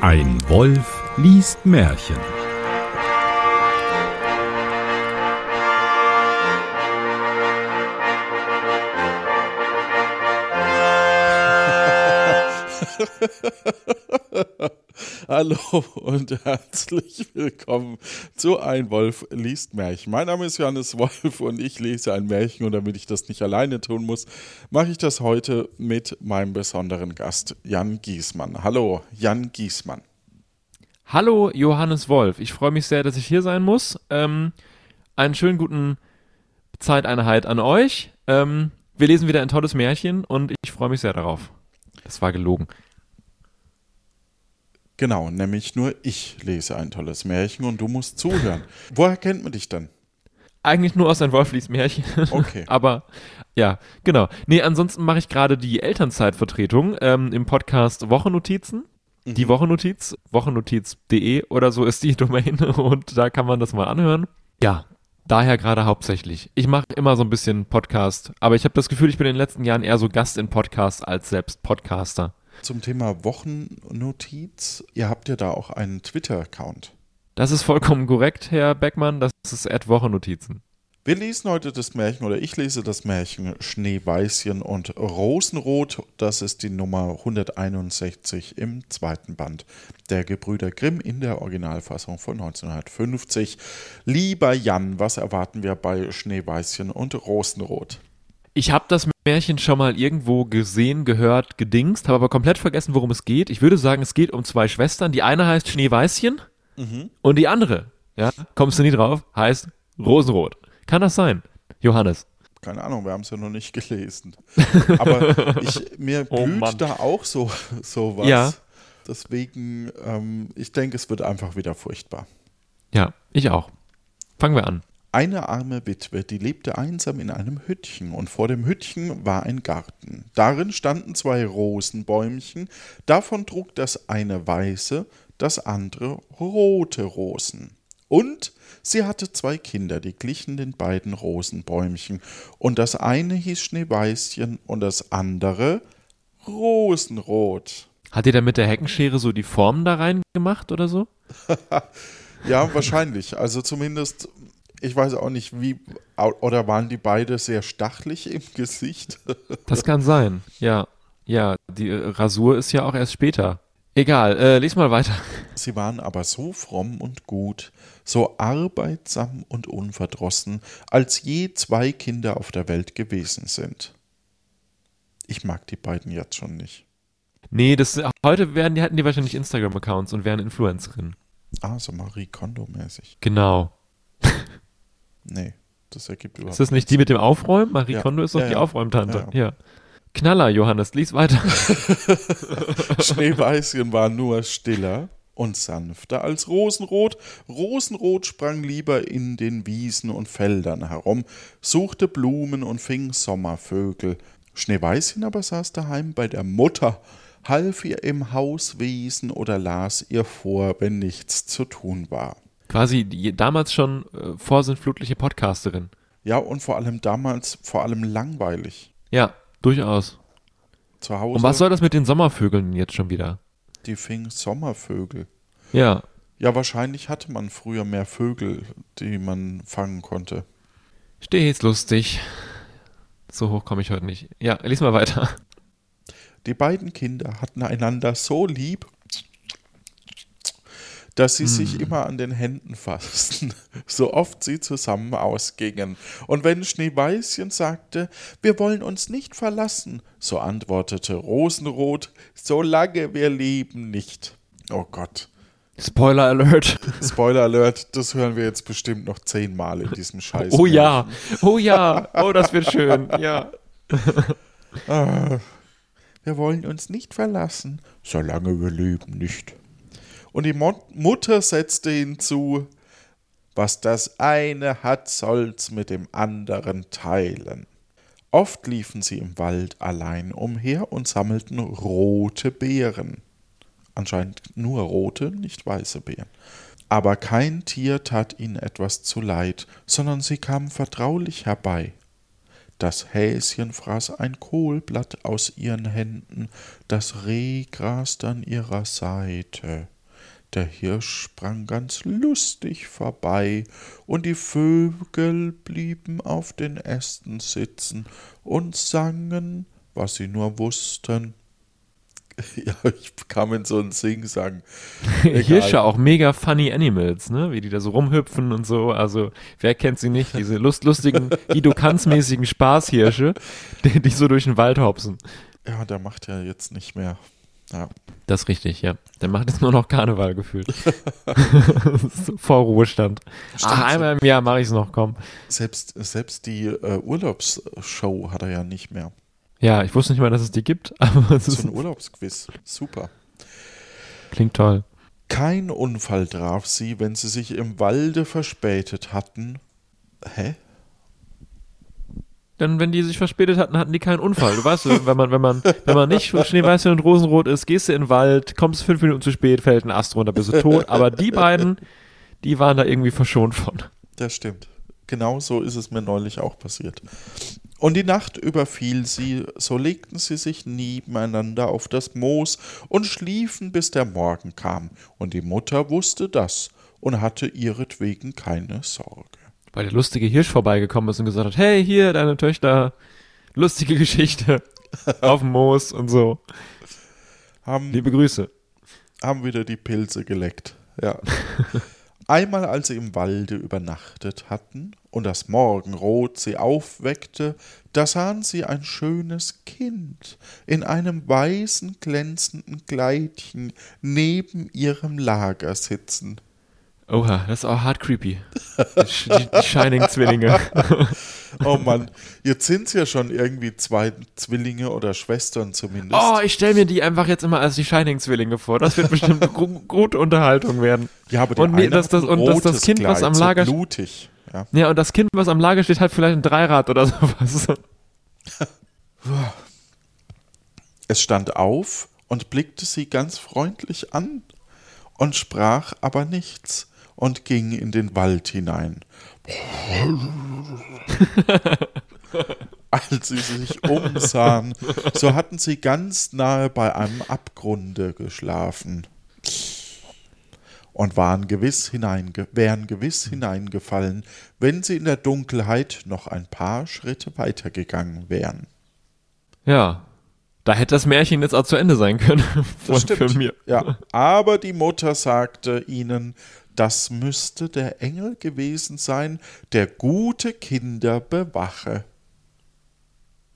Ein Wolf liest Märchen. Hallo und herzlich willkommen zu Ein Wolf liest Märchen. Mein Name ist Johannes Wolf und ich lese ein Märchen und damit ich das nicht alleine tun muss, mache ich das heute mit meinem besonderen Gast Jan Giesmann. Hallo, Jan Giesmann. Hallo, Johannes Wolf. Ich freue mich sehr, dass ich hier sein muss. Ähm, einen schönen guten Zeiteinheit an euch. Ähm, wir lesen wieder ein tolles Märchen und ich freue mich sehr darauf. Das war gelogen. Genau, nämlich nur ich lese ein tolles Märchen und du musst zuhören. Woher kennt man dich dann? Eigentlich nur aus ein Wolf liest Märchen. Okay. Aber ja, genau. Nee, ansonsten mache ich gerade die Elternzeitvertretung ähm, im Podcast Wochennotizen. Die Wochennotiz, wochennotiz.de oder so ist die Domain und da kann man das mal anhören. Ja, daher gerade hauptsächlich. Ich mache immer so ein bisschen Podcast, aber ich habe das Gefühl, ich bin in den letzten Jahren eher so Gast in Podcasts als selbst Podcaster. Zum Thema Wochennotiz. Ihr habt ja da auch einen Twitter-Account. Das ist vollkommen korrekt, Herr Beckmann. Das ist Ad Wochennotizen. Wir lesen heute das Märchen oder ich lese das Märchen Schneeweißchen und Rosenrot. Das ist die Nummer 161 im zweiten Band der Gebrüder Grimm in der Originalfassung von 1950. Lieber Jan, was erwarten wir bei Schneeweißchen und Rosenrot? Ich habe das Märchen schon mal irgendwo gesehen, gehört, gedingst, habe aber komplett vergessen, worum es geht. Ich würde sagen, es geht um zwei Schwestern. Die eine heißt Schneeweißchen und die andere, ja, kommst du nie drauf, heißt Rosenrot. Kann das sein, Johannes? Keine Ahnung, wir haben es ja noch nicht gelesen. Aber ich, mir Oh blüht Mann. da auch so, so was. Ja. Deswegen, ähm, ich denke, es wird einfach wieder furchtbar. Ja, ich auch. Fangen wir an. Eine arme Witwe, die lebte einsam in einem Hüttchen, und vor dem Hüttchen war ein Garten. Darin standen zwei Rosenbäumchen, davon trug das eine weiße, das andere rote Rosen. Und sie hatte zwei Kinder, die glichen den beiden Rosenbäumchen, und das eine hieß Schneeweißchen und das andere Rosenrot. Hat ihr da mit der Heckenschere so die Formen da rein gemacht oder so? Ja, wahrscheinlich. Also zumindest, ich weiß auch nicht, wie, oder waren die beide sehr stachlig im Gesicht? Das kann sein. Ja, ja, die äh, Rasur ist ja auch erst später. Egal, äh, lies mal weiter. Sie waren aber so fromm und gut, so arbeitsam und unverdrossen, als je zwei Kinder auf der Welt gewesen sind. Ich mag die beiden jetzt schon nicht. Nee, das, heute werden die, hatten die wahrscheinlich Instagram-Accounts und wären Influencerinnen. Ah, so Marie Kondo-mäßig. Genau. Nee, das ergibt überhaupt Ist das nicht die mit dem Aufräumen? Marie Ja. Kondo ist doch Ja, die ja. Aufräumtante. Ja. Ja. Knaller, Johannes, lies weiter. Schneeweißchen war nur stiller und sanfter als Rosenrot. Rosenrot sprang lieber in den Wiesen und Feldern herum, suchte Blumen und fing Sommervögel. Schneeweißchen aber saß daheim bei der Mutter, half ihr im Hauswesen oder las ihr vor, wenn nichts zu tun war. Quasi damals schon äh, vorsintflutliche Podcasterin. Ja, und vor allem damals vor allem langweilig. Ja, durchaus. Zu Hause, Und was soll das mit den Sommervögeln jetzt schon wieder? die fing Sommervögel. Ja, Ja, wahrscheinlich hatte man früher mehr Vögel, die man fangen konnte. stets lustig. So hoch komme ich heute nicht. Ja, lies mal weiter. Die beiden Kinder hatten einander so lieb, dass sie sich immer an den Händen fassten, so oft sie zusammen ausgingen. Und wenn Schneeweißchen sagte, wir wollen uns nicht verlassen, so antwortete Rosenrot, solange wir leben nicht. Oh Gott. Spoiler Alert. Spoiler Alert, das hören wir jetzt bestimmt noch zehnmal in diesem Scheiß. Oh ja, oh ja, oh, das wird schön. Ja. Ah, wir wollen uns nicht verlassen, solange wir leben nicht. Und die Mutter setzte hinzu, was das eine hat, soll's mit dem anderen teilen. Oft liefen sie im Wald allein umher und sammelten rote Beeren. Anscheinend nur rote, nicht weiße Beeren. Aber kein Tier tat ihnen etwas zuleid, sondern sie kamen vertraulich herbei. Das Häschen fraß ein Kohlblatt aus ihren Händen, das Reh graste an ihrer Seite. Der Hirsch sprang ganz lustig vorbei, und die Vögel blieben auf den Ästen sitzen und sangen, was sie nur wussten. Ja, ich kam in so einen Singsang. Hirsche auch mega funny Animals, ne? Wie die da so rumhüpfen und so. Also, wer kennt sie nicht? Diese lust lustigen, Guido Kanz-mäßigen Spaßhirsche, die, die so durch den Wald hopsen. Ja, der macht ja jetzt nicht mehr. Ja. Das ist richtig, ja. Der macht jetzt nur noch Karneval gefühlt. Vor Ruhestand. Ach, einmal im Jahr mache ich es noch, komm. Selbst, selbst die äh, Urlaubsshow hat er ja nicht mehr. Ja, ich wusste nicht mal, dass es die gibt, aber es So ist, ein Urlaubsquiz. Super. klingt toll. Kein Unfall traf sie, wenn sie sich im Walde verspätet hatten. Hä? Denn wenn die sich verspätet hatten, hatten die keinen Unfall. Du weißt, wenn man, wenn man, wenn man nicht Schneeweißchen und Rosenrot ist, gehst du in den Wald, kommst fünf Minuten zu spät, fällt ein Ast runter, bist du tot. Aber die beiden, die waren da irgendwie verschont von. Das stimmt. Genau so ist es mir neulich auch passiert. Und die Nacht überfiel sie, so legten sie sich nebeneinander auf das Moos und schliefen, bis der Morgen kam. Und die Mutter wusste das und hatte ihretwegen keine Sorge. Weil der lustige Hirsch vorbeigekommen ist und gesagt hat, hey, hier, deine Töchter, lustige Geschichte auf dem Moos und so. Haben, Liebe Grüße. haben wieder die Pilze geleckt. Ja. Einmal, als sie im Walde übernachtet hatten und das Morgenrot sie aufweckte, da sahen sie ein schönes Kind in einem weißen, glänzenden Kleidchen neben ihrem Lager sitzen. Oha, das ist auch hart creepy. Die, die, Shining-Zwillinge. Oh Mann, jetzt sind es ja schon irgendwie zwei Zwillinge oder Schwestern zumindest. Oh, ich stelle mir die einfach jetzt immer als die Shining-Zwillinge vor. Das wird bestimmt eine gute Unterhaltung werden. ja, aber der und eine das- hat das- und das- das Kind, was Kleid, am so Lager- blutig. Ja. Ja, und das Kind, was am Lager steht, hat vielleicht ein Dreirad oder sowas. Es stand auf und blickte sie ganz freundlich an und sprach aber nichts und ging in den Wald hinein. Als sie sich umsahen, so hatten sie ganz nahe bei einem Abgrunde geschlafen und waren gewiss hineinge wären gewiss hineingefallen, wenn sie in der Dunkelheit noch ein paar Schritte weitergegangen wären. Ja. Da hätte das Märchen jetzt auch zu Ende sein können. Von, für mir. Ja, aber die Mutter sagte ihnen, das müsste der Engel gewesen sein, der gute Kinder bewache.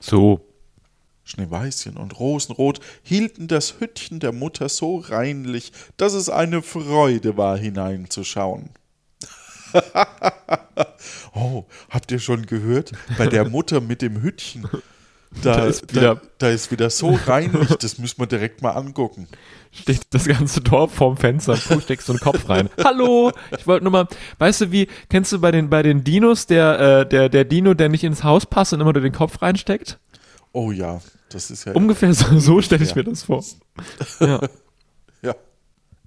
So. Schneeweißchen und Rosenrot hielten das Hüttchen der Mutter so reinlich, dass es eine Freude war, hineinzuschauen. oh, habt ihr schon gehört? Bei der Mutter mit dem Hüttchen. Da, Da ist wieder- da, da ist wieder so reinlich, das müssen wir direkt mal angucken. Steht das ganze Dorf vorm Fenster, du steckst so einen Kopf rein. Hallo, ich wollte nur mal, weißt du wie, kennst du bei den, bei den Dinos, der, äh, der, der Dino, der nicht ins Haus passt und immer nur den Kopf reinsteckt? Oh ja, das ist ja. Ungefähr so, so stelle ich Ja. mir das vor. Ja. Ja.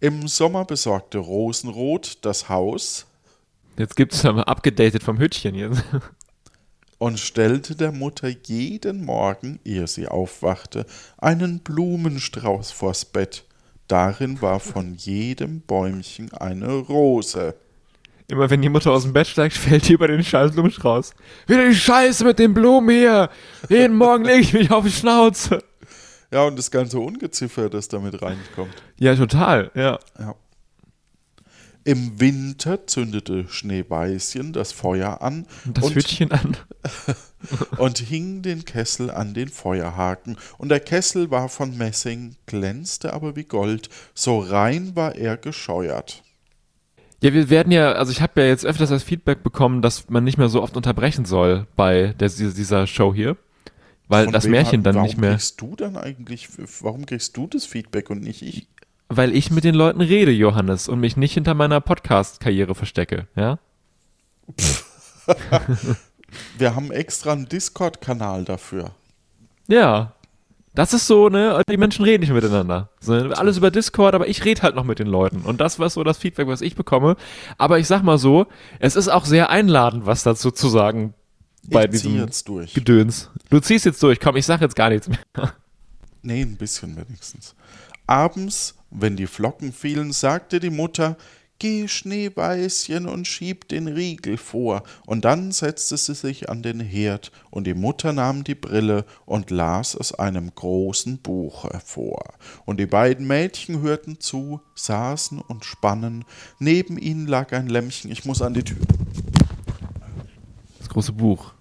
Im Sommer besorgte Rosenrot das Haus Jetzt gibt's ja mal abgedatet vom Hütchen jetzt. Und stellte der Mutter jeden Morgen, ehe sie aufwachte, einen Blumenstrauß vors Bett. Darin war von jedem Bäumchen eine Rose. Immer wenn die Mutter aus dem Bett steigt, fällt die über den scheiß Blumenstrauß. Wieder die Scheiße mit den Blumen hier. Jeden Morgen lege ich mich auf die Schnauze. Ja, und das ganze Ungeziffer, das damit reinkommt. Ja, total, ja. Ja. Im Winter zündete Schneeweißchen das Feuer an Und das und, Hütchen an. und hing den Kessel an den Feuerhaken. Und der Kessel war von Messing, glänzte aber wie Gold, so rein war er gescheuert. Ja, wir werden ja, also ich habe ja jetzt öfters das Feedback bekommen, dass man nicht mehr so oft unterbrechen soll bei der, dieser Show hier. Weil Von das Märchen hat- dann warum nicht mehr. kriegst du dann eigentlich, warum kriegst du das Feedback und nicht ich? Weil ich mit den Leuten rede, Johannes, und mich nicht hinter meiner Podcast-Karriere verstecke, ja? Wir haben extra einen Discord-Kanal dafür. Ja. Das ist so, ne, die Menschen reden nicht miteinander. So, alles über Discord, aber ich rede halt noch mit den Leuten. Und das war so das Feedback, was ich bekomme. Aber ich sag mal so, es ist auch sehr einladend, was dazu zu sagen bei ich zieh diesem jetzt durch. Gedöns. Du ziehst jetzt durch, komm, ich sag jetzt gar nichts mehr. Nee, ein bisschen wenigstens. Abends, wenn die Flocken fielen, sagte die Mutter, Geh, Schneeweißchen, und schieb den Riegel vor. Und dann setzte sie sich an den Herd, und die Mutter nahm die Brille und las aus einem großen Buch hervor. Und die beiden Mädchen hörten zu, saßen und spannen. Neben ihnen lag ein Lämmchen. Ich muss an die Tür. Das große Buch.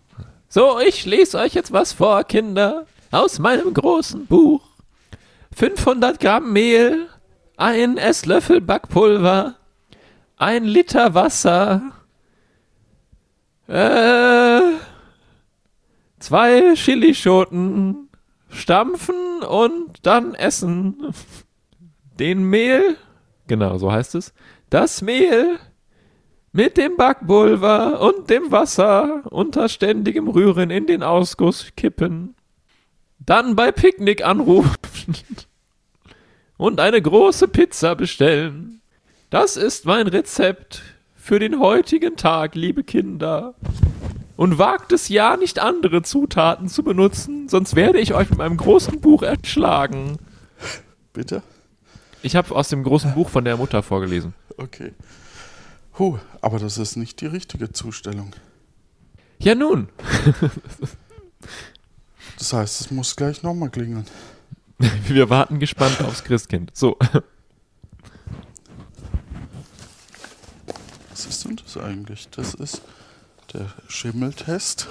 So, ich lese euch jetzt was vor, Kinder, aus meinem großen Buch. 500 Gramm Mehl, ein Esslöffel Backpulver, ein Liter Wasser, äh, zwei Chilischoten, stampfen und dann essen. Den Mehl, genau, so heißt es, das Mehl mit dem Backpulver und dem Wasser unter ständigem Rühren in den Ausguss kippen. Dann bei Picknick anrufen und eine große Pizza bestellen. Das ist mein Rezept für den heutigen Tag, liebe Kinder. Und wagt es ja nicht andere Zutaten zu benutzen, sonst werde ich euch mit meinem großen Buch erschlagen. Bitte? Ich habe aus dem großen Buch von der Mutter vorgelesen. Okay. Huh, aber das ist nicht die richtige Zustellung. Ja nun, Das heißt, es muss gleich nochmal klingeln. wir warten gespannt aufs Christkind. So, Was ist denn das eigentlich? Das ist der Schimmeltest.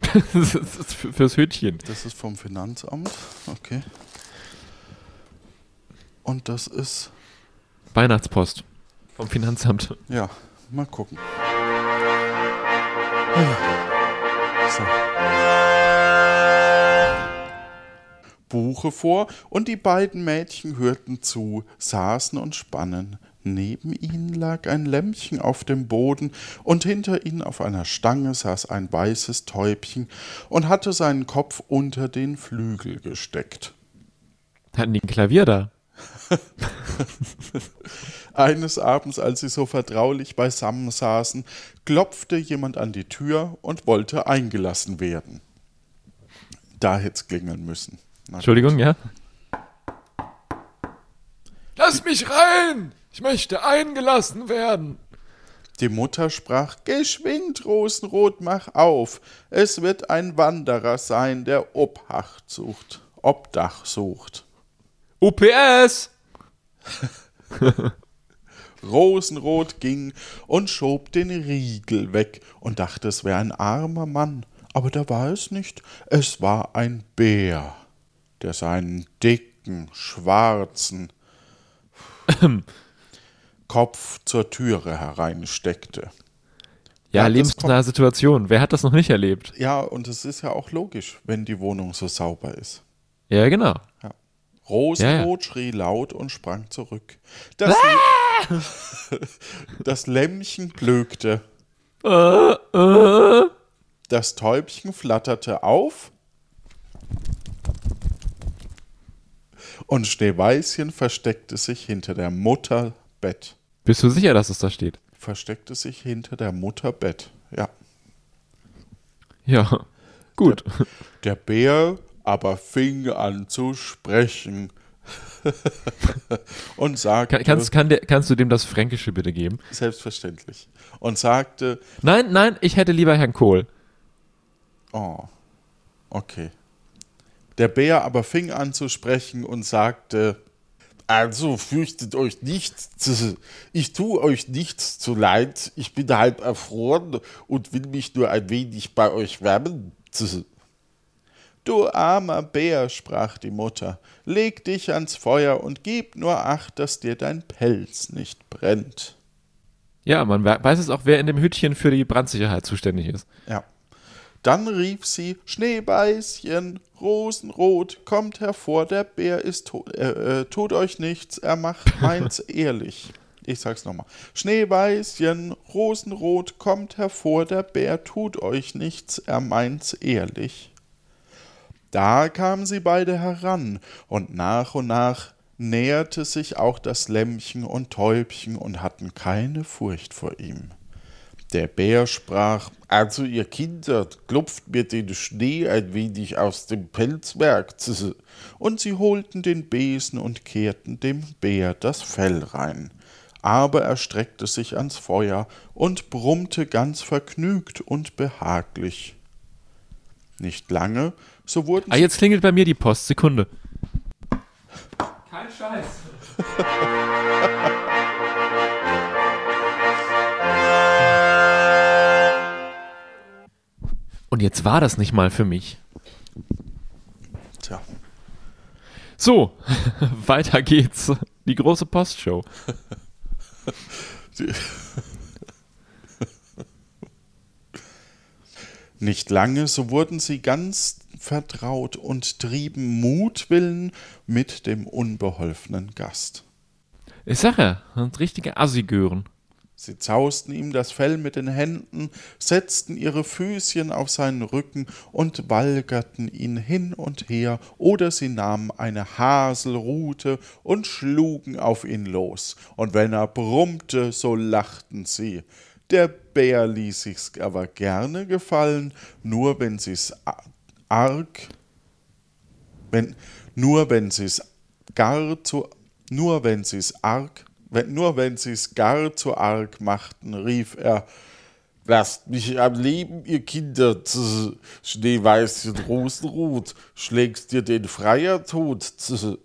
das ist für- fürs Hütchen. Das ist vom Finanzamt. Okay. Und das ist, Weihnachtspost vom Finanzamt. ja, mal gucken. So. Buche vor und die beiden Mädchen hörten zu, saßen und spannen. Neben ihnen lag ein Lämmchen auf dem Boden und hinter ihnen auf einer Stange saß ein weißes Täubchen und hatte seinen Kopf unter den Flügel gesteckt. Hatten die ein Klavier da? Eines Abends, als sie so vertraulich beisammen saßen, klopfte jemand an die Tür und wollte eingelassen werden. Da hätte es klingeln müssen. Na, Entschuldigung, ja? Lass mich rein! Ich möchte eingelassen werden. Die Mutter sprach: Geschwind, Rosenrot, mach auf. Es wird ein Wanderer sein, der Obdach sucht. Obdach sucht. UPS! Rosenrot ging und schob den Riegel weg und dachte, es wäre ein armer Mann. Aber da war es nicht. Es war ein Bär, der seinen dicken, schwarzen Kopf zur Türe hereinsteckte. Ja, Ja, lebensnahe Situation. Wer hat das noch nicht erlebt? Ja, und es ist ja auch logisch, wenn die Wohnung so sauber ist. Ja, genau. Rosenrot schrie laut und sprang zurück. Das, das Lämmchen blökte. Das Täubchen flatterte auf. Und Schneeweißchen versteckte sich hinter der Mutter Bett. Bist du sicher, dass es da steht? Versteckte sich hinter der Mutter Bett. Ja. Ja. Gut. Der Bär aber fing an zu sprechen. und sagte, Kann, kannst, kann der, kannst du dem das Fränkische bitte geben? selbstverständlich, und sagte, Nein, nein, ich hätte lieber Herrn Kohl. Oh, okay. Der Bär aber fing an zu sprechen und sagte, also fürchtet euch nicht, ich tue euch nichts zu leid, ich bin halb erfroren und will mich nur ein wenig bei euch wärmen. Du armer Bär, sprach die Mutter, leg dich ans Feuer und gib nur acht, dass dir dein Pelz nicht brennt. Ja, man we- weiß es auch, wer in dem Hütchen für die Brandsicherheit zuständig ist. Ja. Dann rief sie, Schneebeißchen, Rosenrot, kommt hervor, der Bär ist tot, äh, äh, tut euch nichts, er macht meins ehrlich. Ich sag's nochmal. Schneeweißchen, Rosenrot, kommt hervor, der Bär tut euch nichts, er meint's ehrlich. Da kamen sie beide heran, und nach und nach näherte sich auch das Lämmchen und Täubchen und hatten keine Furcht vor ihm. Der Bär sprach, also ihr Kinder, klopft mir den Schnee ein wenig aus dem Pelzwerk. Und sie holten den Besen und kehrten dem Bär das Fell rein. Aber er streckte sich ans Feuer und brummte ganz vergnügt und behaglich. Nicht lange, so wurden Ah, jetzt klingelt bei mir die Post. Sekunde. Kein Scheiß. Und jetzt war das nicht mal für mich. Tja, So, weiter geht's. Die große Postshow. Nicht lange, so wurden sie ganz vertraut und trieben Mutwillen mit dem unbeholfenen Gast. Ich sag ja, sind richtige Assigören. Sie zausten ihm das Fell mit den Händen, setzten ihre Füßchen auf seinen Rücken und walgerten ihn hin und her, oder sie nahmen eine Haselrute und schlugen auf ihn los, und wenn er brummte, so lachten sie. Der Bär ließ sich's aber gerne gefallen, nur wenn sie's arg, wenn, nur wenn sie's gar zu, nur wenn sie's arg, wenn, nur wenn sie's gar zu arg machten, rief er, Lasst mich am Leben, ihr Kinder, tz, Schneeweißchen Rosenrot, schlägst dir den Freier tot. tz.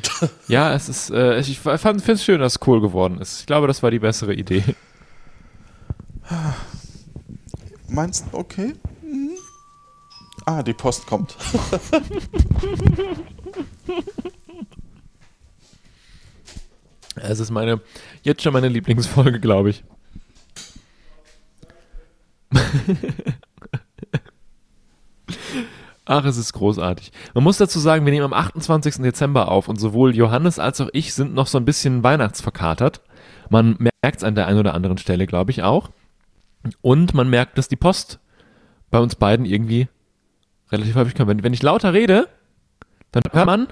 Ja, es ist, äh, ich fand es schön, dass es cool geworden ist. Ich glaube, das war die bessere Idee. Meinst du, okay? Mhm. Ah, die Post kommt. Es ist meine, jetzt schon meine Lieblingsfolge, glaube ich. Ach, es ist großartig. Man muss dazu sagen, wir nehmen am 28. Dezember auf und sowohl Johannes als auch ich sind noch so ein bisschen weihnachtsverkatert. Man merkt es an der einen oder anderen Stelle, glaube ich, auch. Und man merkt, dass die Post bei uns beiden irgendwie relativ häufig kommt. Wenn, wenn ich lauter rede, dann hört man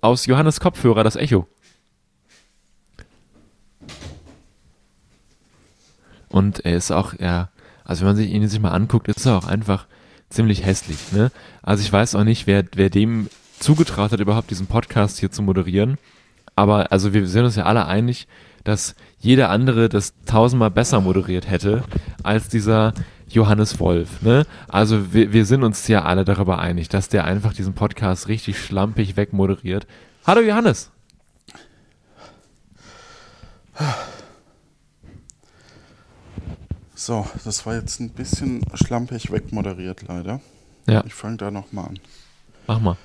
aus Johannes Kopfhörer das Echo. Und er ist auch, ja, also wenn man sich ihn sich mal anguckt, ist er auch einfach ziemlich hässlich. Ne? Also ich weiß auch nicht, wer, wer dem zugetraut hat, überhaupt diesen Podcast hier zu moderieren. Aber also wir sind uns ja alle einig, dass jeder andere das tausendmal besser moderiert hätte als dieser Johannes Wolf. Ne? Also wir, wir sind uns ja alle darüber einig, dass der einfach diesen Podcast richtig schlampig wegmoderiert. Hallo Johannes. So, das war jetzt ein bisschen schlampig wegmoderiert, leider. Ja, Ich fange da nochmal an. mach mal.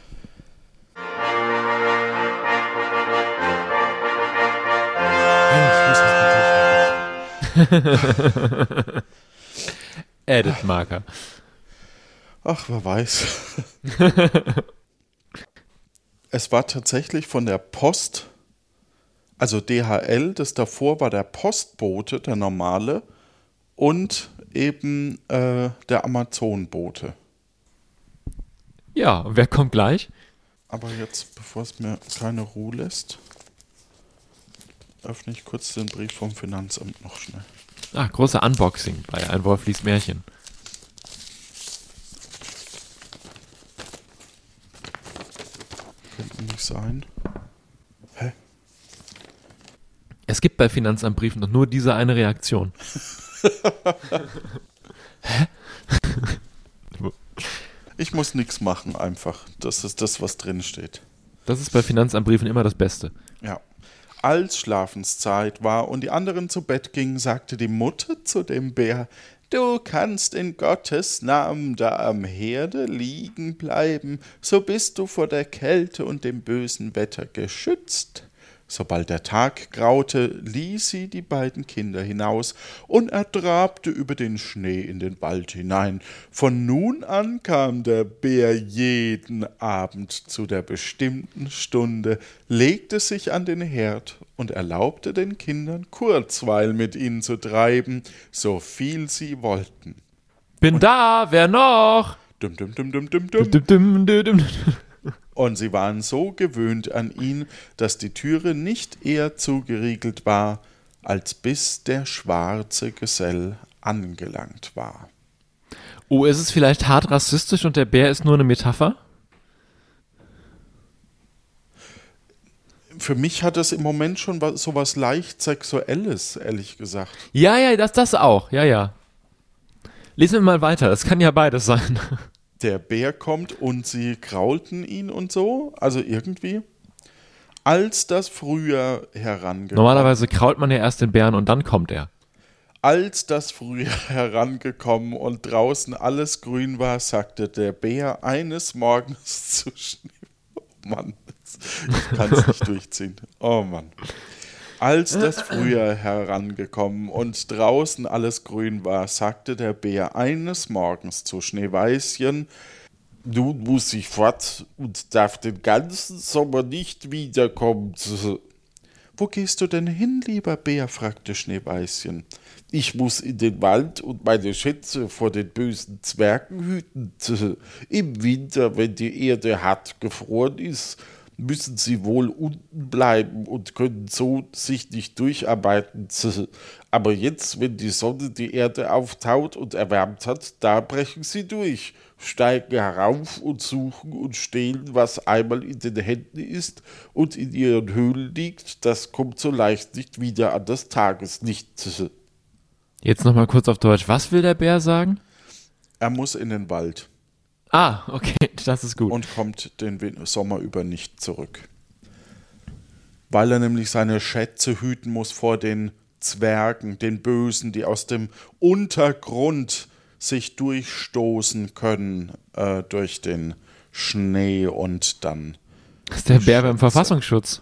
Edit Marker. Ach, wer weiß. es war tatsächlich von der Post, also DHL, das davor war der Postbote, der normale, und eben äh, der Amazon-Bote. Ja, und wer kommt gleich? Aber jetzt, bevor es mir keine Ruhe lässt, öffne ich kurz den Brief vom Finanzamt noch schnell. Ah, große Unboxing bei Ein Wolf liest Märchen. Könnte nicht sein. Hä? Es gibt bei Finanzamtbriefen doch nur diese eine Reaktion. Ich muss nichts machen, einfach. Das ist das, was drin steht. Das ist bei Finanzamtbriefen immer das Beste. Ja. Als Schlafenszeit war und die anderen zu Bett gingen, sagte die Mutter zu dem Bär, Du kannst in Gottes Namen da am Herde liegen bleiben, so bist du vor der Kälte und dem bösen Wetter geschützt. Sobald der Tag graute, ließ sie die beiden Kinder hinaus, und er trabte über den Schnee in den Wald hinein. Von nun an kam der Bär jeden Abend zu der bestimmten Stunde, legte sich an den Herd und erlaubte den Kindern Kurzweil mit ihnen zu treiben, so viel sie wollten. Bin da, wer noch? Dum, dum, dum, dum, dum, dum. Dum, dum, dum, dum. Und sie waren so gewöhnt an ihn, dass die Türe nicht eher zugeriegelt war, als bis der schwarze Gesell angelangt war. Oh, ist es vielleicht hart rassistisch und der Bär ist nur eine Metapher? Für mich hat es im Moment schon was, so was leicht Sexuelles, ehrlich gesagt. Ja, ja, das, das auch. Ja, ja. Lesen wir mal weiter. Das kann ja beides sein. Der Bär kommt und sie kraulten ihn und so, also irgendwie. Als das Frühjahr herangekommen Normalerweise krault man ja erst den Bären und dann kommt er. Als das Frühjahr herangekommen und draußen alles grün war, sagte der Bär eines Morgens zu Schnee. Oh Mann, ich kann es nicht durchziehen. Oh Mann. Als das Frühjahr herangekommen und draußen alles grün war, sagte der Bär eines Morgens zu Schneeweißchen, nun muss ich fort und darf den ganzen Sommer nicht wiederkommen. Wo gehst du denn hin, lieber Bär? fragte Schneeweißchen. Ich muss in den Wald und meine Schätze vor den bösen Zwergen hüten. Im Winter, wenn die Erde hart gefroren ist, müssen sie wohl unten bleiben und können so sich nicht durcharbeiten. Aber jetzt, wenn die Sonne die Erde auftaut und erwärmt hat, da brechen sie durch, steigen herauf und suchen und stehlen, was einmal in den Händen ist und in ihren Höhlen liegt. Das kommt so leicht nicht wieder an das Tageslicht. Jetzt nochmal kurz auf Deutsch. Was will der Bär sagen? Er muss in den Wald. Ah, okay, das ist gut. Und kommt den Sommer über nicht zurück. Weil er nämlich seine Schätze hüten muss vor den Zwergen, den Bösen, die aus dem Untergrund sich durchstoßen können äh, durch den Schnee und dann. Das ist der Bär beim Verfassungsschutz.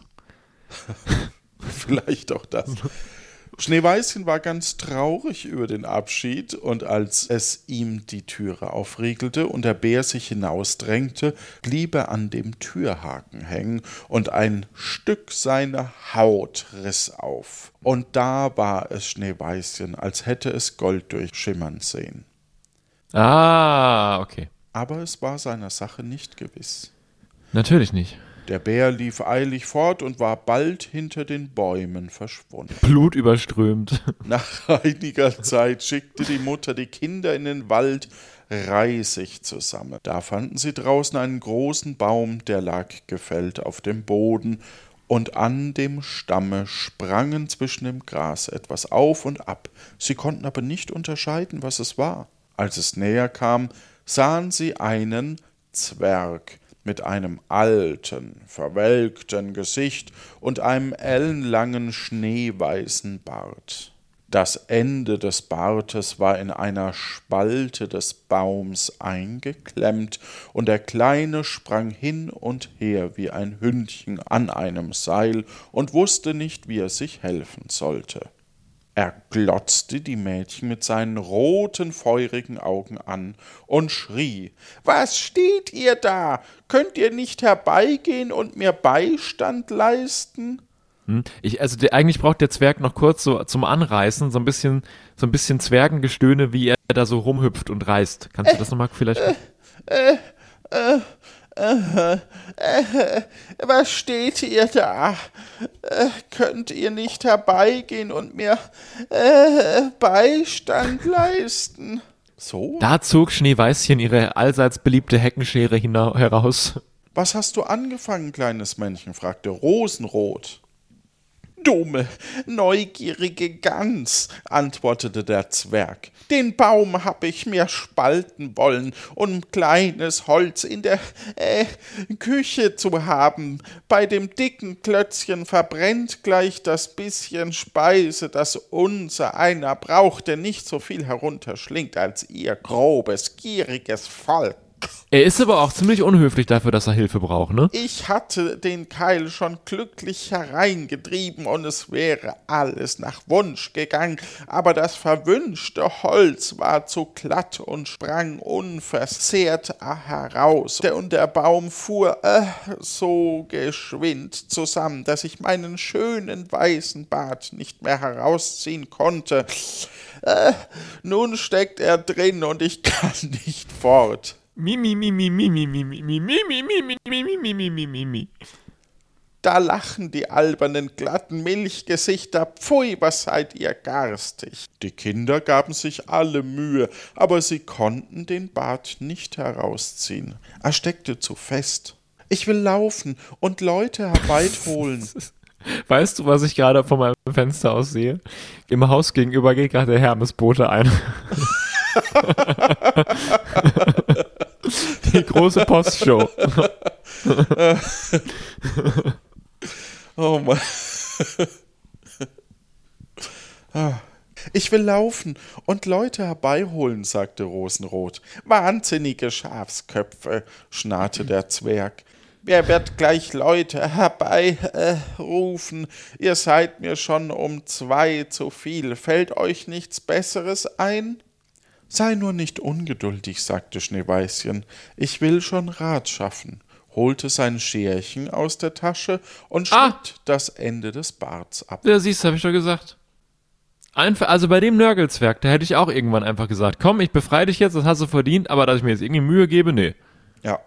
Vielleicht auch das. Schneeweißchen war ganz traurig über den Abschied, und als es ihm die Türe aufriegelte und der Bär sich hinausdrängte, blieb er an dem Türhaken hängen, und ein Stück seiner Haut riss auf. Und da war es Schneeweißchen, als hätte es Gold durchschimmern sehen. Ah, okay. Aber es war seiner Sache nicht gewiss. Natürlich nicht. Der Bär lief eilig fort und war bald hinter den Bäumen verschwunden. Blut überströmt. Nach einiger Zeit schickte die Mutter die Kinder in den Wald, Reisig zusammen. Da fanden sie draußen einen großen Baum, der lag gefällt auf dem Boden, und an dem Stamme sprangen zwischen dem Gras etwas auf und ab. Sie konnten aber nicht unterscheiden, was es war. Als es näher kam, sahen sie einen Zwerg, mit einem alten, verwelkten Gesicht und einem ellenlangen, schneeweißen Bart. Das Ende des Bartes war in einer Spalte des Baums eingeklemmt, und der Kleine sprang hin und her wie ein Hündchen an einem Seil und wusste nicht, wie er sich helfen sollte. Er glotzte die Mädchen mit seinen roten, feurigen Augen an und schrie Was steht ihr da? Könnt ihr nicht herbeigehen und mir Beistand leisten? Hm, ich, also der, eigentlich braucht der Zwerg noch kurz so zum Anreißen, so ein bisschen, so ein bisschen Zwergengestöhne, wie er da so rumhüpft und reißt. Kannst du das nochmal vielleicht? Äh, äh, äh, äh, äh, was steht ihr da? Äh, könnt ihr nicht herbeigehen und mir äh, Beistand leisten? So? Da zog Schneeweißchen ihre allseits beliebte Heckenschere heraus. Was hast du angefangen, kleines Männchen? fragte Rosenrot. Dumme, neugierige Gans, antwortete der Zwerg. Den Baum hab ich mir spalten wollen, um kleines Holz in der äh, Küche zu haben. Bei dem dicken Klötzchen verbrennt gleich das bisschen Speise, das unser einer braucht, der nicht so viel herunterschlingt als ihr grobes, gieriges Volk. Er ist aber auch ziemlich unhöflich dafür, dass er Hilfe braucht, ne? Ich hatte den Keil schon glücklich hereingetrieben und es wäre alles nach Wunsch gegangen, aber das verwünschte Holz war zu glatt und sprang unversehrt heraus. Und der Baum fuhr äh, so geschwind zusammen, dass ich meinen schönen weißen Bart nicht mehr herausziehen konnte. Äh, nun steckt er drin und ich kann nicht fort. Mi, mi, mi, mi, mi, mi, mi, mi, mi, mi, mi, mi, mi, mi, mi, mi, mi, mi. Da lachen die albernen, glatten Milchgesichter. Pfui, was seid ihr garstig. Die Kinder gaben sich alle Mühe, aber sie konnten den Bart nicht herausziehen. Er steckte zu fest. Ich will laufen und Leute herbeiholen. Weißt du, was ich gerade von meinem Fenster aus sehe? Im Haus gegenüber geht gerade der Hermesbote ein. Die große Postshow. Oh Mann. Ich will laufen und Leute herbeiholen, sagte Rosenrot. Wahnsinnige Schafsköpfe, schnarrte der Zwerg. Wer wird gleich Leute herbeirufen? Äh, Ihr seid mir schon um zwei zu viel. Fällt euch nichts Besseres ein? Sei nur nicht ungeduldig, sagte Schneeweißchen. Ich will schon Rat schaffen holte sein Scherchen aus der Tasche und ah. schnitt ah. das Ende des Barts ab. Ja, siehst du, hab ich doch gesagt. Einfach, also bei dem Nörgelzwerg, da hätte ich auch irgendwann einfach gesagt, komm, ich befreie dich jetzt, das hast du verdient, aber dass ich mir jetzt irgendwie Mühe gebe, nee. Ja.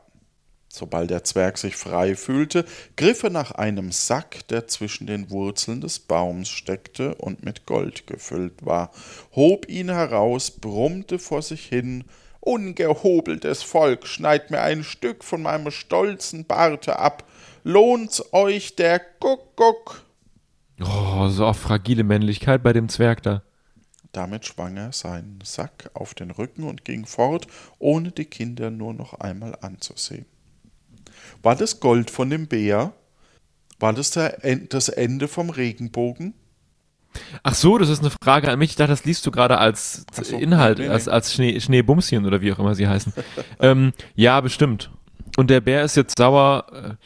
Sobald der Zwerg sich frei fühlte, griff er nach einem Sack, der zwischen den Wurzeln des Baums steckte und mit Gold gefüllt war, hob ihn heraus, brummte vor sich hin Ungehobeltes Volk, schneid mir ein Stück von meinem stolzen Barte ab. Lohnt's euch der Kuckuck? Oh, so auf fragile Männlichkeit bei dem Zwerg da. Damit schwang er seinen Sack auf den Rücken und ging fort, ohne die Kinder nur noch einmal anzusehen. War das Gold von dem Bär? War das das Ende vom Regenbogen? Ach so, das ist eine Frage an mich. Ich dachte, das liest du gerade als so, Inhalt, nee, nee. als, als Schnee, Schneebumschen oder wie auch immer sie heißen. ähm, ja, bestimmt. Und der Bär ist jetzt sauer.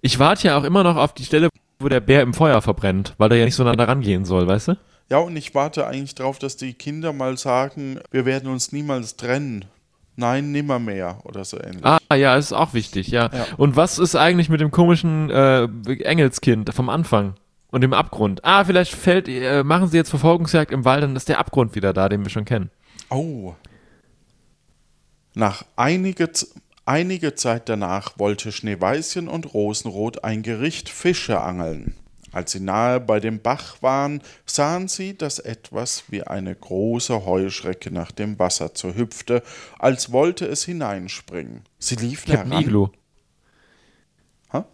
Ich warte ja auch immer noch auf die Stelle, wo der Bär im Feuer verbrennt, weil der ja nicht so nah rangehen soll, weißt du? Ja, und ich warte eigentlich darauf, dass die Kinder mal sagen, wir werden uns niemals trennen. Nein, nimmermehr oder so ähnlich. Ah, ja, ist auch wichtig, ja. ja. Und was ist eigentlich mit dem komischen äh, Engelskind vom Anfang? und im Abgrund. Ah, vielleicht fällt, äh, machen sie jetzt Verfolgungsjagd im Wald, dann ist der Abgrund wieder da, den wir schon kennen. Oh. Nach einige, einige Zeit danach wollte Schneeweißchen und Rosenrot ein Gericht Fische angeln. Als sie nahe bei dem Bach waren, sahen sie, dass etwas wie eine große Heuschrecke nach dem Wasser zu hüpfte, als wollte es hineinspringen. Sie liefen Captain heran. Igloo. Ha?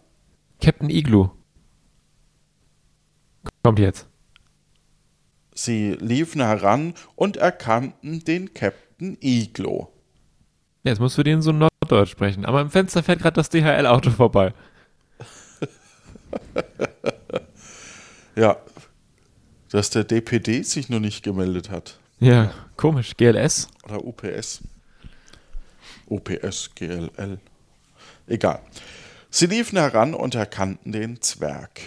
Captain Igloo. Kommt jetzt. Sie liefen heran und erkannten den Captain Iglo. Jetzt musst du den so norddeutsch sprechen, aber im Fenster fährt gerade das DHL-Auto vorbei. ja, dass der DPD sich nur nicht gemeldet hat. Ja, komisch. GLS? Oder UPS. UPS, GLL. Egal. Sie liefen heran und erkannten den Zwerg.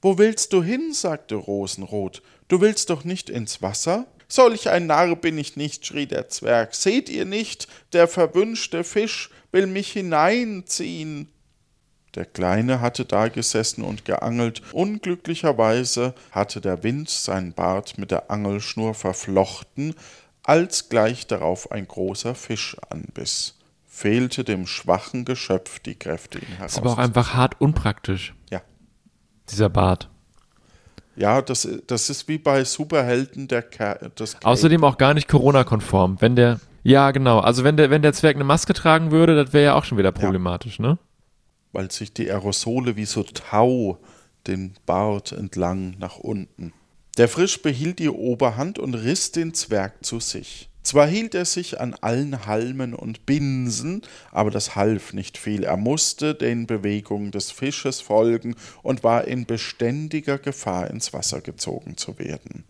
Wo willst du hin? sagte Rosenrot. Du willst doch nicht ins Wasser? Solch ein Narr bin ich nicht, schrie der Zwerg. Seht ihr nicht, der verwünschte Fisch will mich hineinziehen. Der Kleine hatte da gesessen und geangelt. Unglücklicherweise hatte der Wind seinen Bart mit der Angelschnur verflochten, als gleich darauf ein großer Fisch anbiss. Fehlte dem schwachen Geschöpf die Kräfte, ihn heraus. Ist aber auch einfach hart unpraktisch. Ja dieser Bart. Ja, das, das ist wie bei Superhelden der Ker das Außerdem auch gar nicht Corona-konform. Wenn der, ja genau, also wenn der, wenn der Zwerg eine Maske tragen würde, das wäre ja auch schon wieder problematisch, ja. ne? Weil sich die Aerosole wie so Tau den Bart entlang nach unten. Der Frisch behielt die Oberhand und riss den Zwerg zu sich. Zwar hielt er sich an allen Halmen und Binsen, aber das half nicht viel. Er musste den Bewegungen des Fisches folgen und war in beständiger Gefahr, ins Wasser gezogen zu werden.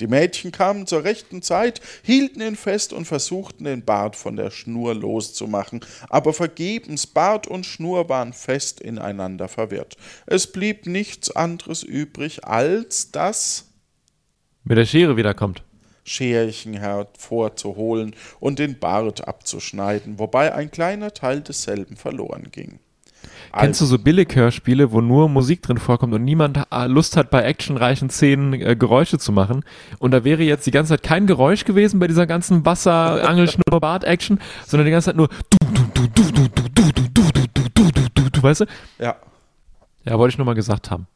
Die Mädchen kamen zur rechten Zeit, hielten ihn fest und versuchten, den Bart von der Schnur loszumachen, aber vergebens Bart und Schnur waren fest ineinander verwirrt. Es blieb nichts anderes übrig, als dass mit der Schere wiederkommt. Scherchen hervorzuholen und den Bart abzuschneiden, wobei ein kleiner Teil desselben verloren ging. Kennst du so Billig-Hörspiele, wo nur Musik drin vorkommt und niemand äh, Lust hat, bei actionreichen Szenen äh, Geräusche zu machen? Und da wäre jetzt die ganze Zeit kein Geräusch gewesen bei dieser ganzen Wasser, Angel, Schnur, Bart-Action, sondern die ganze Zeit nur du, du, du, du, du, du, du, du, du, du, du, du, du, du, weißt du? Ja. Ja, wollte ich nur mal gesagt haben.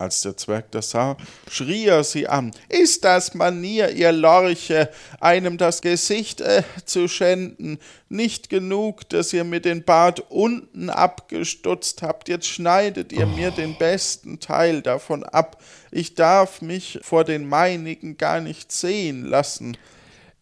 Als der Zwerg das sah, schrie er sie an. Ist das Manier, ihr Lorche, einem das Gesicht äh, zu schänden? Nicht genug, dass ihr mir den Bart unten abgestutzt habt, jetzt schneidet ihr oh. mir den besten Teil davon ab. Ich darf mich vor den meinigen gar nicht sehen lassen.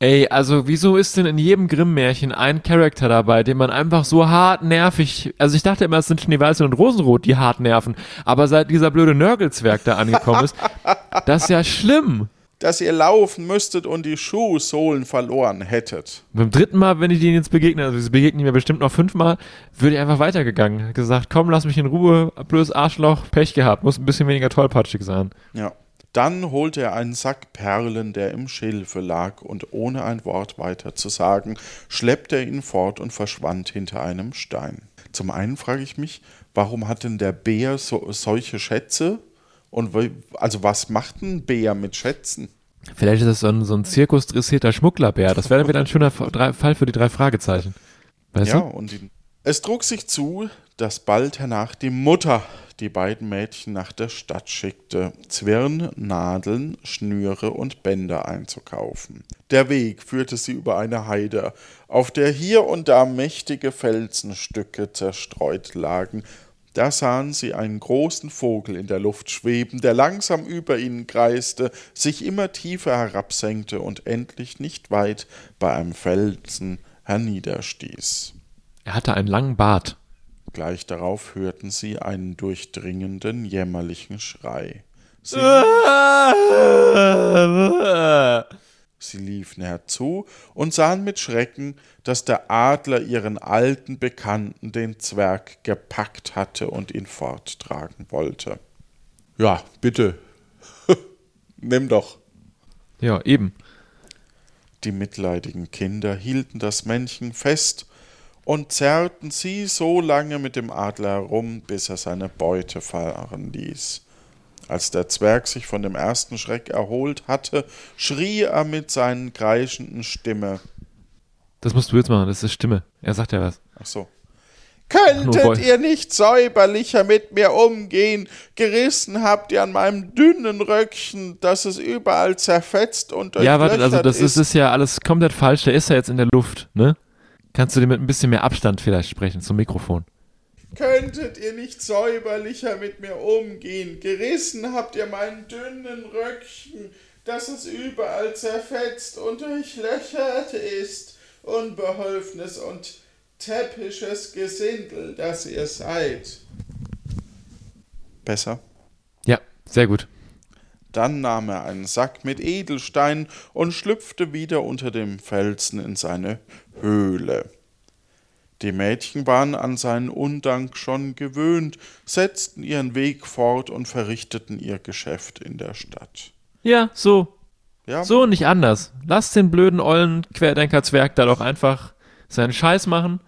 Ey, also wieso ist denn in jedem Grimm-Märchen ein Charakter dabei, den man einfach so hart nervig, also ich dachte immer, es sind Schneeweißchen und Rosenrot, die hart nerven, aber seit dieser blöde Nörgelzwerg da angekommen ist, das ist ja schlimm. Dass ihr laufen müsstet und die Schuhsohlen verloren hättet. Beim dritten Mal, wenn ich denen jetzt begegne, also sie begegnen mir bestimmt noch fünfmal, würde ich einfach weitergegangen. Gesagt, komm, lass mich in Ruhe, blödes Arschloch, Pech gehabt, muss ein bisschen weniger tollpatschig sein. Ja. Dann holte er einen Sack Perlen, der im Schilfe lag, und ohne ein Wort weiter zu sagen, schleppte er ihn fort und verschwand hinter einem Stein. Zum einen frage ich mich, warum hat denn der Bär so, solche Schätze? Und also was macht ein Bär mit Schätzen? Vielleicht ist das so ein, so ein zirkusdressierter Schmugglerbär. Das wäre dann wieder ein schöner Fall für die drei Fragezeichen. Weißt ja, du? und die, es trug sich zu, dass bald hernach die Mutter die beiden Mädchen nach der Stadt schickte, Zwirn, Nadeln, Schnüre und Bänder einzukaufen. Der Weg führte sie über eine Heide, auf der hier und da mächtige Felsenstücke zerstreut lagen, da sahen sie einen großen Vogel in der Luft schweben, der langsam über ihnen kreiste, sich immer tiefer herabsenkte und endlich nicht weit bei einem Felsen herniederstieß. Er hatte einen langen Bart, Gleich darauf hörten sie einen durchdringenden, jämmerlichen Schrei. Sie, sie liefen herzu und sahen mit Schrecken, dass der Adler ihren alten Bekannten, den Zwerg, gepackt hatte und ihn forttragen wollte. Ja, bitte. Nimm doch. Ja, eben. Die mitleidigen Kinder hielten das Männchen fest und zerrten sie so lange mit dem Adler herum, bis er seine Beute fahren ließ. Als der Zwerg sich von dem ersten Schreck erholt hatte, schrie er mit seinen kreischenden Stimme. Das musst du jetzt machen, das ist Stimme. Er sagt ja was. Ach so. Könntet ihr nicht säuberlicher mit mir umgehen? Gerissen habt ihr an meinem dünnen Röckchen, dass es überall zerfetzt und Ja, warte, also das ist, ist ja alles komplett falsch. Der ist ja jetzt in der Luft, ne? Kannst du dir mit ein bisschen mehr Abstand vielleicht sprechen zum Mikrofon? Könntet ihr nicht säuberlicher mit mir umgehen? Gerissen habt ihr meinen dünnen Röckchen, dass es überall zerfetzt und durchlöchert ist. Unbeholfenes und täppisches Gesindel, das ihr seid. Besser? Ja, sehr gut. Dann nahm er einen Sack mit Edelsteinen und schlüpfte wieder unter dem Felsen in seine Höhle. Die Mädchen waren an seinen Undank schon gewöhnt, setzten ihren Weg fort und verrichteten ihr Geschäft in der Stadt. Ja, so. Ja. So nicht anders. Lass den blöden ollen Querdenker-Zwerg da doch einfach seinen Scheiß machen.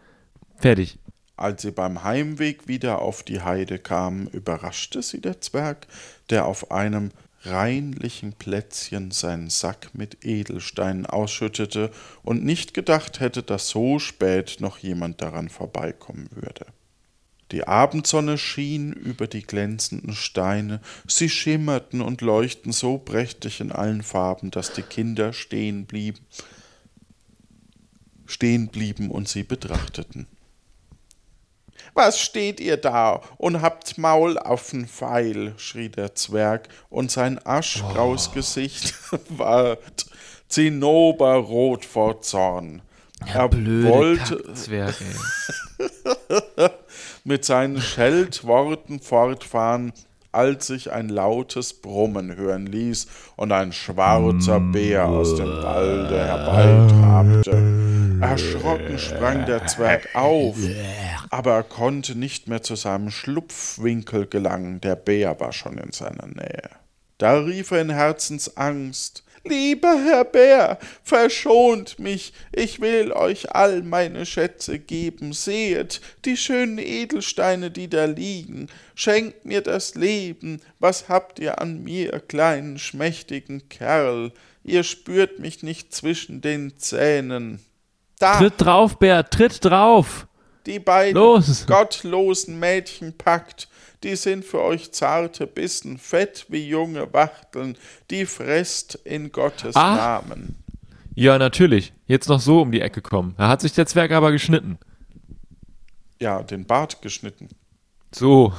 Fertig. Als sie beim Heimweg wieder auf die Heide kamen, überraschte sie der Zwerg, der auf einem reinlichen Plätzchen seinen Sack mit Edelsteinen ausschüttete und nicht gedacht hätte, dass so spät noch jemand daran vorbeikommen würde. Die Abendsonne schien über die glänzenden Steine, sie schimmerten und leuchten so prächtig in allen Farben, dass die Kinder stehen blieben, stehen blieben und sie betrachteten. Was steht ihr da und habt Maul auf den Pfeil? schrie der Zwerg, und sein aschgraues oh. Gesicht war zinnoberrot vor Zorn. Ja, er wollte Zwerg, mit seinen Scheltworten fortfahren, als sich ein lautes Brummen hören ließ und ein schwarzer Bär aus dem Walde herbeitrabte. Erschrocken sprang der Zwerg auf, aber er konnte nicht mehr zu seinem Schlupfwinkel gelangen, der Bär war schon in seiner Nähe. Da rief er in Herzensangst Lieber Herr Bär, verschont mich, ich will euch all meine Schätze geben. Sehet die schönen Edelsteine, die da liegen. Schenkt mir das Leben. Was habt ihr an mir, kleinen, schmächtigen Kerl? Ihr spürt mich nicht zwischen den Zähnen. Da. Tritt drauf, Bär, tritt drauf. die beiden Los. gottlosen Mädchen packt. Die sind für euch zarte Bissen, fett wie junge Wachteln, die fresst in Gottes Ah. Namen. Ja, natürlich. Jetzt noch so um die Ecke kommen. Da hat sich der Zwerg aber geschnitten. Ja, den Bart geschnitten. So.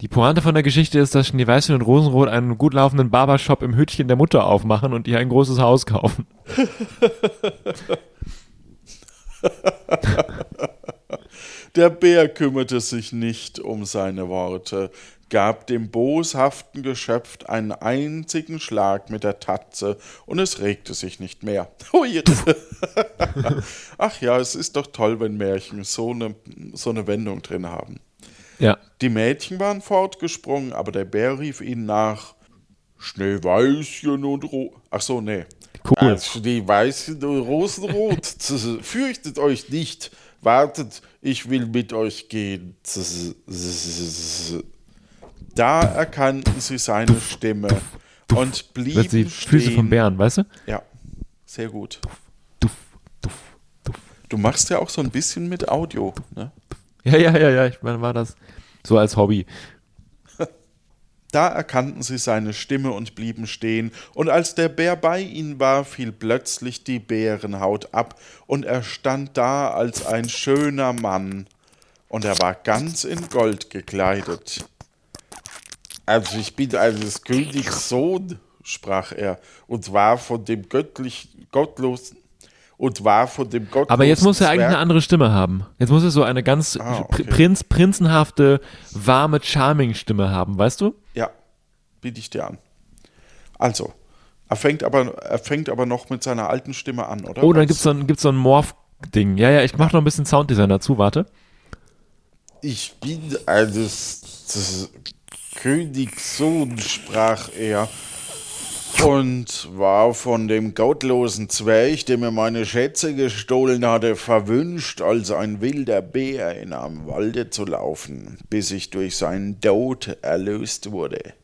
Die Pointe von der Geschichte ist, dass Schneeweißchen und Rosenrot einen gut laufenden Barbershop im Hütchen der Mutter aufmachen und ihr ein großes Haus kaufen. Der Bär kümmerte sich nicht um seine Worte, gab dem boshaften Geschöpf einen einzigen Schlag mit der Tatze und es regte sich nicht mehr. Hui. Ach ja, es ist doch toll, wenn Märchen so eine, so eine Wendung drin haben. Ja. Die Mädchen waren fortgesprungen, aber der Bär rief ihnen nach. Schneeweißchen und Ro... Ach so, nee. Cool. Ah, Schneeweißchen und Rosenrot. Fürchtet euch nicht. Wartet, ich will mit euch gehen. Da erkannten sie seine Stimme und Das blieben die Füße stehen. vom Bären, weißt du? Ja, sehr gut. Du machst ja auch so ein bisschen mit Audio, ne? Ja, ja, ja, ja. Ich meine, war das so als Hobby. Da erkannten sie seine Stimme und blieben stehen, und als der Bär bei ihnen war, fiel plötzlich die Bärenhaut ab, und er stand da als ein schöner Mann, und er war ganz in Gold gekleidet. Also ich bin eines Königs Sohn, sprach er, und war von dem göttlich, gottlosen, und war von dem gottlosen Aber jetzt muss er eigentlich eine andere Stimme haben. Jetzt muss er so eine ganz Ah, okay. Prinz, prinzenhafte, warme Charming-Stimme haben, weißt du? Biete ich dir an. Also, er fängt aber, er fängt aber noch mit seiner alten Stimme an, oder? Oh, dann gibt's so ein, gibt's so ein Morph-Ding. Ja, ja, ich mach noch ein bisschen Sounddesign dazu, warte. Ich bin eines des Königs Sohn, sprach er, und war von dem gottlosen Zwerg, der mir meine Schätze gestohlen hatte, verwünscht, als ein wilder Bär in einem Walde zu laufen, bis ich durch seinen Tod erlöst wurde.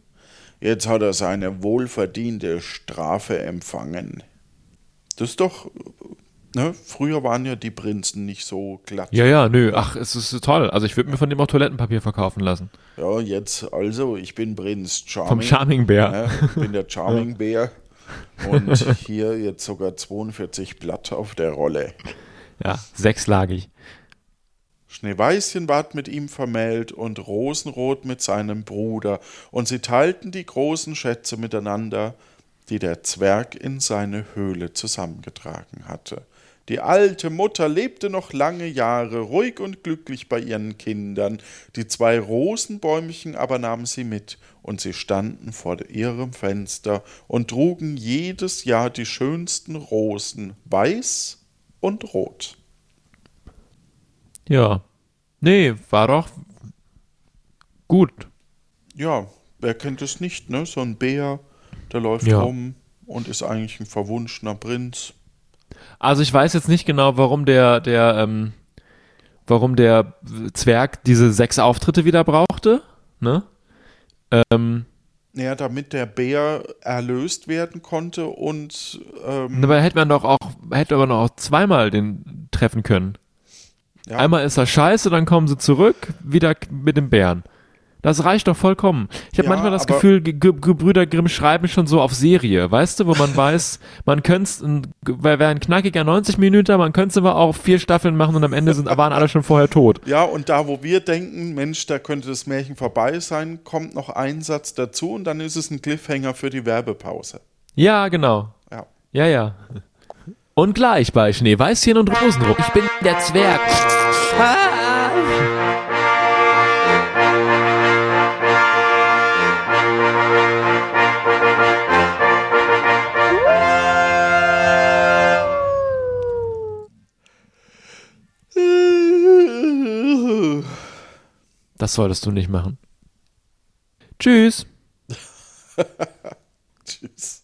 Jetzt hat er seine wohlverdiente Strafe empfangen. Das ist doch, ne? Früher waren ja die Prinzen nicht so glatt. Ja, ja, nö. Ach, es ist toll. Also ich würde mir von dem auch Toilettenpapier verkaufen lassen. Ja, jetzt also, ich bin Prinz Charming. Vom Charming Bär. Ja, ich bin der Charming Bär. Und hier jetzt sogar 42 Blatt auf der Rolle. Ja, sechslagig. Schneeweißchen ward mit ihm vermählt und Rosenrot mit seinem Bruder, und sie teilten die großen Schätze miteinander, die der Zwerg in seine Höhle zusammengetragen hatte. Die alte Mutter lebte noch lange Jahre ruhig und glücklich bei ihren Kindern, die zwei Rosenbäumchen aber nahm sie mit, und sie standen vor ihrem Fenster und trugen jedes Jahr die schönsten Rosen, weiß und rot. Ja. Nee, war doch gut. Ja, wer kennt es nicht, ne? So ein Bär, der läuft Ja. rum und ist eigentlich ein verwunschener Prinz. Also ich weiß jetzt nicht genau, warum der, der, ähm, warum der Zwerg diese sechs Auftritte wieder brauchte, ne? Ähm, Naja, damit der Bär erlöst werden konnte und ähm, dabei hätte man doch auch, hätte noch auch zweimal den treffen können. Ja. Einmal ist er scheiße, dann kommen sie zurück, wieder mit dem Bären. Das reicht doch vollkommen. Ich habe Ja, manchmal das Gefühl, Ge Ge Gebrüder Grimm schreiben schon so auf Serie, weißt du, wo man weiß, man könnte es, wäre ein knackiger 90 Minuten, man könnte es aber auch vier Staffeln machen und am Ende sind, waren alle schon vorher tot. ja, und da, wo wir denken, Mensch, da könnte das Märchen vorbei sein, kommt noch ein Satz dazu und dann ist es ein Cliffhanger für die Werbepause. Ja, genau. Ja. Ja, ja. Und gleich bei Schneeweißchen und Rosenrot. Ich bin der Zwerg. Das solltest du nicht machen. Tschüss. Tschüss.